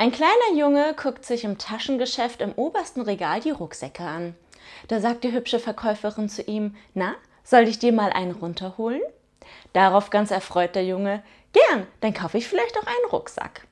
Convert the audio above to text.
Ein kleiner Junge guckt sich im Taschengeschäft im obersten Regal die Rucksäcke an. Da sagt die hübsche Verkäuferin zu ihm, na, soll ich dir mal einen runterholen? Darauf ganz erfreut der Junge, gern, dann kaufe ich vielleicht auch einen Rucksack.